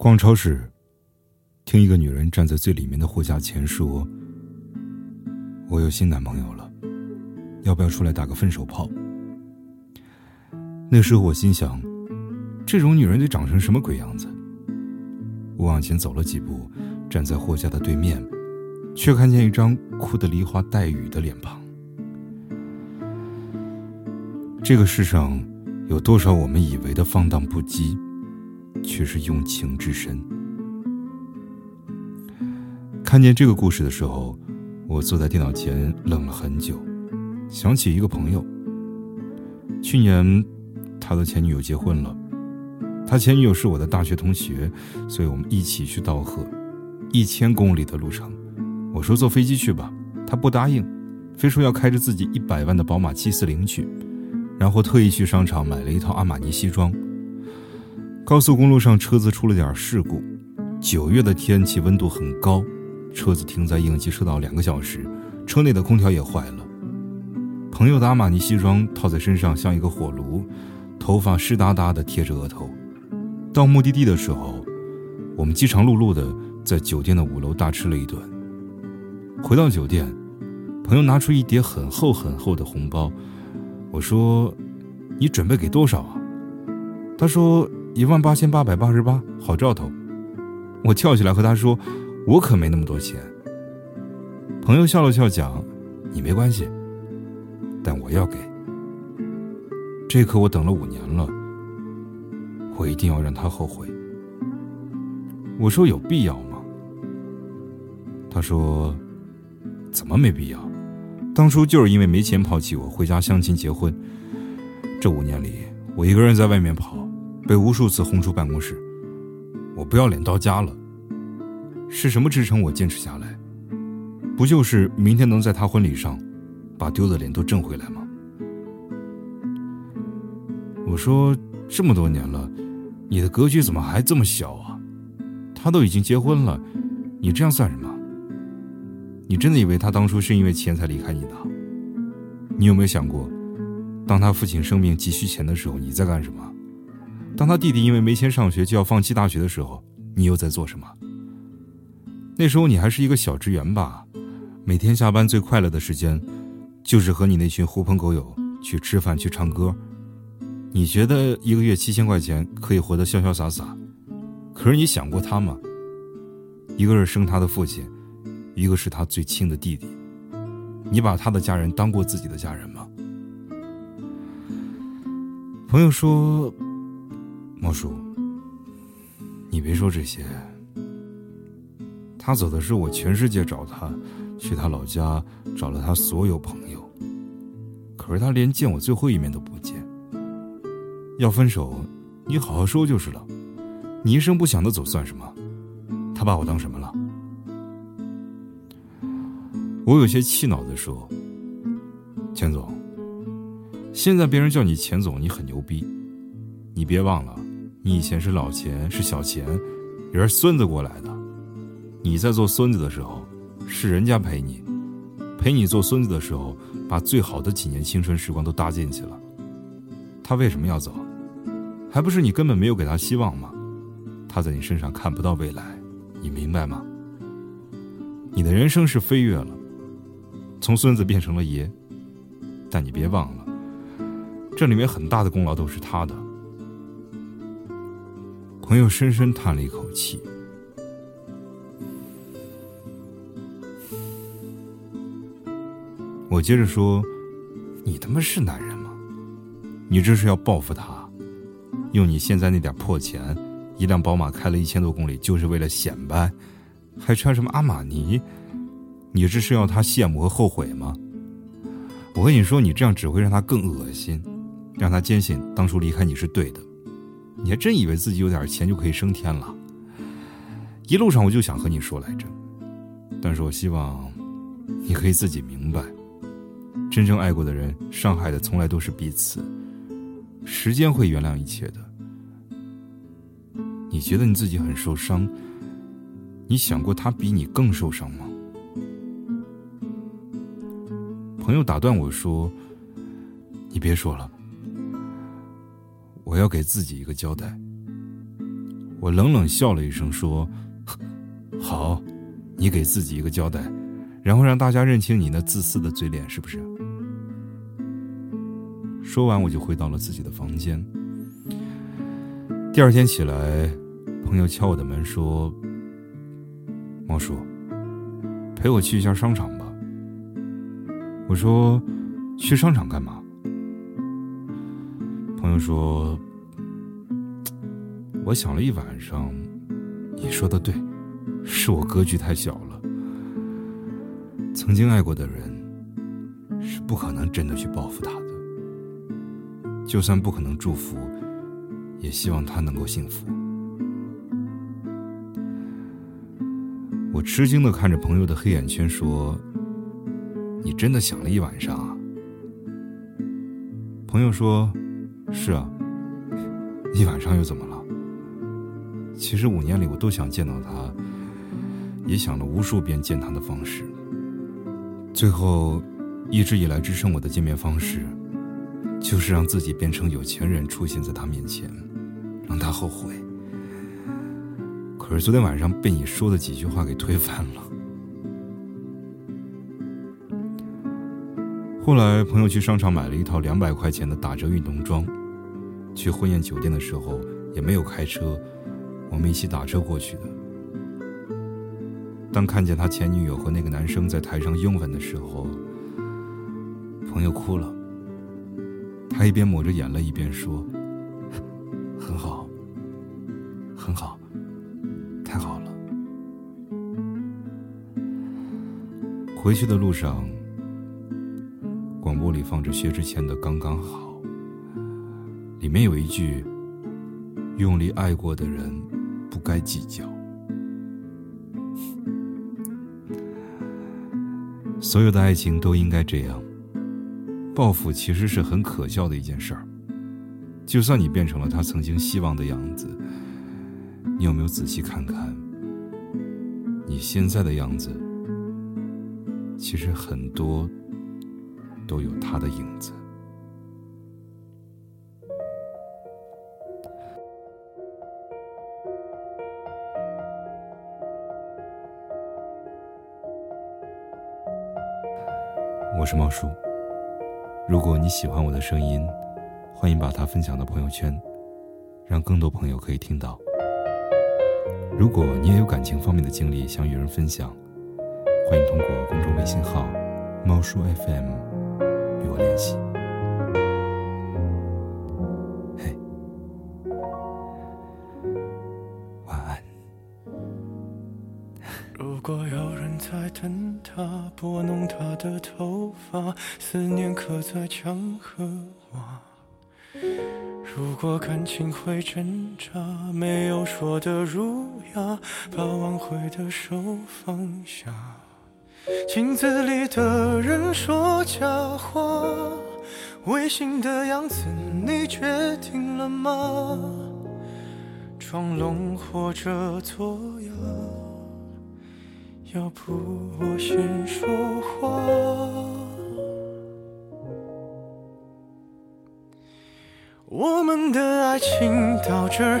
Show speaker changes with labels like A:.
A: 逛超市，听一个女人站在最里面的货架前说：“我有新男朋友了，要不要出来打个分手炮？”那时候我心想，这种女人得长成什么鬼样子？我往前走了几步，站在货架的对面，却看见一张哭得梨花带雨的脸庞。这个世上，有多少我们以为的放荡不羁？却是用情至深。看见这个故事的时候，我坐在电脑前愣了很久，想起一个朋友。去年，他的前女友结婚了，他前女友是我的大学同学，所以我们一起去道贺，一千公里的路程。我说坐飞机去吧，他不答应，非说要开着自己一百万的宝马七四零去，然后特意去商场买了一套阿玛尼西装。高速公路上车子出了点事故，九月的天气温度很高，车子停在应急车道两个小时，车内的空调也坏了。朋友的阿玛尼西装套在身上像一个火炉，头发湿哒哒的贴着额头。到目的地的时候，我们饥肠辘辘的在酒店的五楼大吃了一顿。回到酒店，朋友拿出一叠很厚很厚的红包，我说：“你准备给多少啊？”他说。一万八千八百八十八，好兆头！我跳起来和他说：“我可没那么多钱。”朋友笑了笑讲：“你没关系，但我要给。这可我等了五年了，我一定要让他后悔。”我说：“有必要吗？”他说：“怎么没必要？当初就是因为没钱抛弃我，回家相亲结婚。这五年里，我一个人在外面跑。”被无数次轰出办公室，我不要脸到家了。是什么支撑我坚持下来？不就是明天能在他婚礼上，把丢的脸都挣回来吗？我说这么多年了，你的格局怎么还这么小啊？他都已经结婚了，你这样算什么？你真的以为他当初是因为钱才离开你的？你有没有想过，当他父亲生病急需钱的时候，你在干什么？当他弟弟因为没钱上学就要放弃大学的时候，你又在做什么？那时候你还是一个小职员吧，每天下班最快乐的时间，就是和你那群狐朋狗友去吃饭去唱歌。你觉得一个月七千块钱可以活得潇潇洒洒，可是你想过他吗？一个是生他的父亲，一个是他最亲的弟弟，你把他的家人当过自己的家人吗？朋友说。莫叔，你别说这些。他走的是我全世界找他，去他老家找了他所有朋友，可是他连见我最后一面都不见。要分手，你好好说就是了。你一声不响的走算什么？他把我当什么了？我有些气恼的说：“钱总，现在别人叫你钱总，你很牛逼，你别忘了。”你以前是老钱，是小钱，也是孙子过来的。你在做孙子的时候，是人家陪你，陪你做孙子的时候，把最好的几年青春时光都搭进去了。他为什么要走？还不是你根本没有给他希望吗？他在你身上看不到未来，你明白吗？你的人生是飞跃了，从孙子变成了爷，但你别忘了，这里面很大的功劳都是他的。朋友深深叹了一口气。我接着说：“你他妈是男人吗？你这是要报复他？用你现在那点破钱，一辆宝马开了一千多公里，就是为了显摆？还穿什么阿玛尼？你这是要他羡慕和后悔吗？我跟你说，你这样只会让他更恶心，让他坚信当初离开你是对的。”你还真以为自己有点钱就可以升天了？一路上我就想和你说来着，但是我希望你可以自己明白，真正爱过的人，伤害的从来都是彼此。时间会原谅一切的。你觉得你自己很受伤，你想过他比你更受伤吗？朋友打断我说：“你别说了。”我要给自己一个交代。我冷冷笑了一声，说：“好，你给自己一个交代，然后让大家认清你那自私的嘴脸，是不是？”说完，我就回到了自己的房间。第二天起来，朋友敲我的门说：“毛叔，陪我去一下商场吧。”我说：“去商场干嘛？”朋友说：“我想了一晚上，你说的对，是我格局太小了。曾经爱过的人，是不可能真的去报复他的。就算不可能祝福，也希望他能够幸福。”我吃惊的看着朋友的黑眼圈，说：“你真的想了一晚上啊？”朋友说。是啊，一晚上又怎么了？其实五年里我都想见到他，也想了无数遍见他的方式。最后，一直以来支撑我的见面方式，就是让自己变成有钱人出现在他面前，让他后悔。可是昨天晚上被你说的几句话给推翻了。后来，朋友去商场买了一套两百块钱的打折运动装。去婚宴酒店的时候也没有开车，我们一起打车过去的。当看见他前女友和那个男生在台上拥吻的时候，朋友哭了。他一边抹着眼泪一边说：“很好，很好，太好了。”回去的路上。广播里放着薛之谦的《刚刚好》，里面有一句：“用力爱过的人，不该计较。”所有的爱情都应该这样。报复其实是很可笑的一件事儿。就算你变成了他曾经希望的样子，你有没有仔细看看，你现在的样子，其实很多。都有他的影子。我是猫叔，如果你喜欢我的声音，欢迎把它分享到朋友圈，让更多朋友可以听到。如果你也有感情方面的经历想与人分享，欢迎通过公众微信号“猫叔 FM”。与我联系。嘿，晚安。
B: 如果有人在等他，拨弄他的头发，思念刻在墙和瓦。如果感情会挣扎，没有说的儒雅，把挽回的手放下。镜子里的人说假话，违心的样子你决定了吗？装聋或者作哑，要不我先说话。我们的爱情到这儿